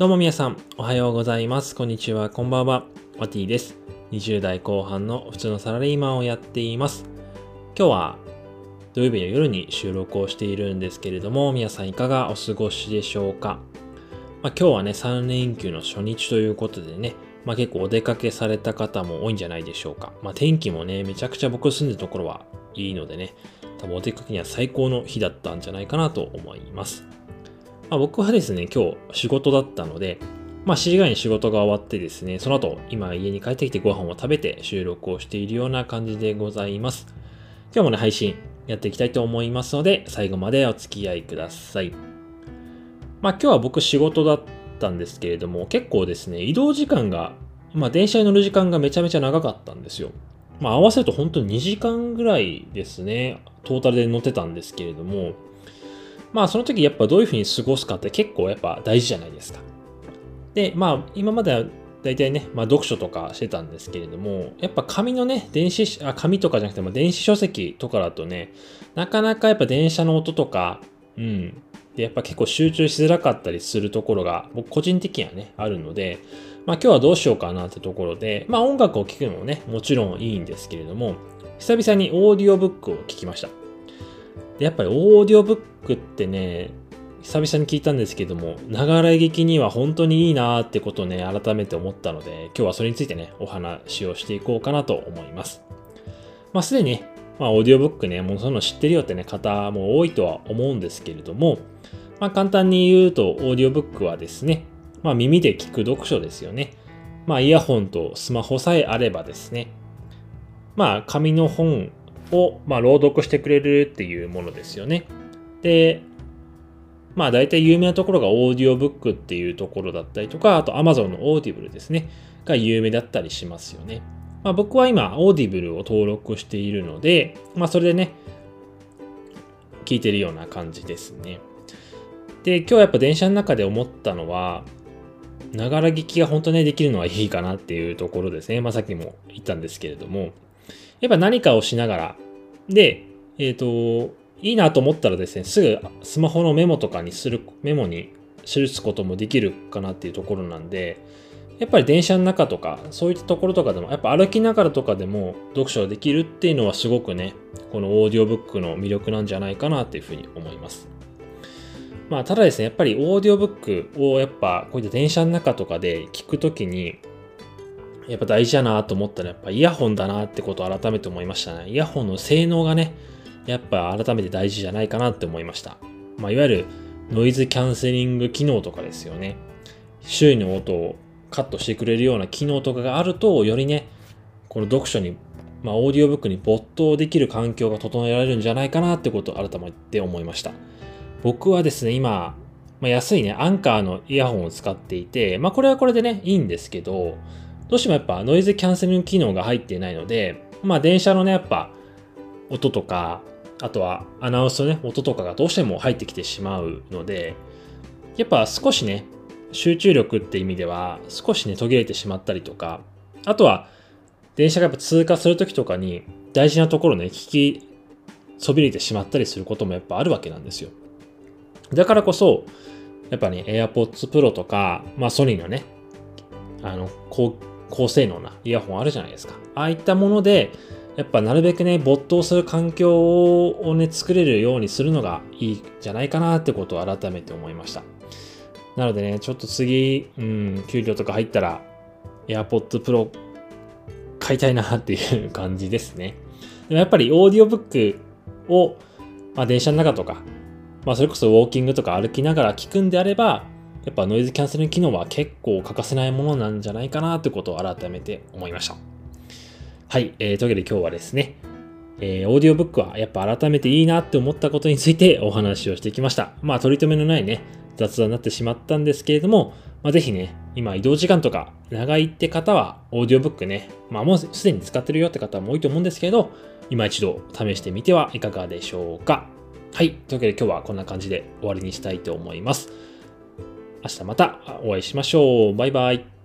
どうも皆さん、おはようございます。こんにちは、こんばんは。ワティです。20代後半の普通のサラリーマンをやっています。今日は土曜日の夜に収録をしているんですけれども、皆さんいかがお過ごしでしょうか。まあ、今日はね、3連休の初日ということでね、まあ、結構お出かけされた方も多いんじゃないでしょうか。まあ、天気もね、めちゃくちゃ僕住んでるところはいいのでね、多分お出かけには最高の日だったんじゃないかなと思います。まあ、僕はですね、今日仕事だったので、まあ、7時ぐらいに仕事が終わってですね、その後、今家に帰ってきてご飯を食べて収録をしているような感じでございます。今日もね、配信やっていきたいと思いますので、最後までお付き合いください。まあ、今日は僕仕事だったんですけれども、結構ですね、移動時間が、まあ、電車に乗る時間がめちゃめちゃ長かったんですよ。まあ、合わせると本当に2時間ぐらいですね、トータルで乗ってたんですけれども、まあその時やっぱどういうふうに過ごすかって結構やっぱ大事じゃないですか。で、まあ今までは大体ね、まあ読書とかしてたんですけれども、やっぱ紙のね、電子、あ、紙とかじゃなくても電子書籍とかだとね、なかなかやっぱ電車の音とか、うん、で、やっぱ結構集中しづらかったりするところが、僕個人的にはね、あるので、まあ今日はどうしようかなってところで、まあ音楽を聴くのもね、もちろんいいんですけれども、久々にオーディオブックを聴きました。でやっぱりオーディオブックってね、久々に聞いたんですけども、ながら聞きには本当にいいなーってことをね、改めて思ったので、今日はそれについてね、お話をしていこうかなと思います。まあすでに、まあオーディオブックね、もうその知ってるよってね、方も多いとは思うんですけれども、まあ簡単に言うと、オーディオブックはですね、まあ耳で聞く読書ですよね。まあイヤホンとスマホさえあればですね、まあ紙の本を、まあ、朗読してくれるっていうものですよね。で、まあ大体有名なところがオーディオブックっていうところだったりとか、あと Amazon の Audible ですね、が有名だったりしますよね。まあ僕は今 Audible を登録しているので、まあそれでね、聞いてるような感じですね。で、今日やっぱ電車の中で思ったのは、ながら聞きが本当ね、できるのはいいかなっていうところですね。まあさっきも言ったんですけれども、やっぱ何かをしながら、で、えっ、ー、と、いいなと思ったらですね、すぐスマホのメモとかにする、メモに記すこともできるかなっていうところなんで、やっぱり電車の中とか、そういったところとかでも、やっぱ歩きながらとかでも読書ができるっていうのはすごくね、このオーディオブックの魅力なんじゃないかなっていうふうに思います。まあ、ただですね、やっぱりオーディオブックをやっぱこういった電車の中とかで聞くときに、やっぱ大事だなと思ったらやっぱイヤホンだなってことを改めて思いましたね。イヤホンの性能がね、やっぱ改めて大事じゃないかなって思いました。まあ、いわゆるノイズキャンセリング機能とかですよね。周囲の音をカットしてくれるような機能とかがあると、よりね、この読書に、まあ、オーディオブックに没頭できる環境が整えられるんじゃないかなってことを改めて思いました。僕はですね、今、まあ、安いね、アンカーのイヤホンを使っていて、まあ、これはこれでね、いいんですけど、どうしてもやっぱノイズキャンセリング機能が入っていないので、まあ電車のね、やっぱ音とか、あとはアナウンスのね、音とかがどうしても入ってきてしまうので、やっぱ少しね、集中力って意味では少しね、途切れてしまったりとか、あとは電車がやっぱ通過するときとかに大事なところね、聞きそびれてしまったりすることもやっぱあるわけなんですよ。だからこそ、やっぱね、AirPods Pro とか、まあソニーのね、あの、高高性能なイヤホンあるじゃないですか。ああいったもので、やっぱなるべくね、没頭する環境をね、作れるようにするのがいいんじゃないかなってことを改めて思いました。なのでね、ちょっと次、うん、給料とか入ったら、AirPods Pro 買いたいなっていう感じですね。でもやっぱりオーディオブックを、まあ、電車の中とか、まあ、それこそウォーキングとか歩きながら聞くんであれば、やっぱノイズキャンセリング機能は結構欠かせないものなんじゃないかなってことを改めて思いました。はい、えー、というわけで今日はですね、えー、オーディオブックはやっぱ改めていいなって思ったことについてお話をしてきました。まあ取り留めのないね、雑談になってしまったんですけれども、まあ、ぜひね、今移動時間とか長いって方はオーディオブックね、まあもうすでに使ってるよって方も多いと思うんですけど、今一度試してみてはいかがでしょうか。はい、というわけで今日はこんな感じで終わりにしたいと思います。明日またお会いしましょう。バイバイ。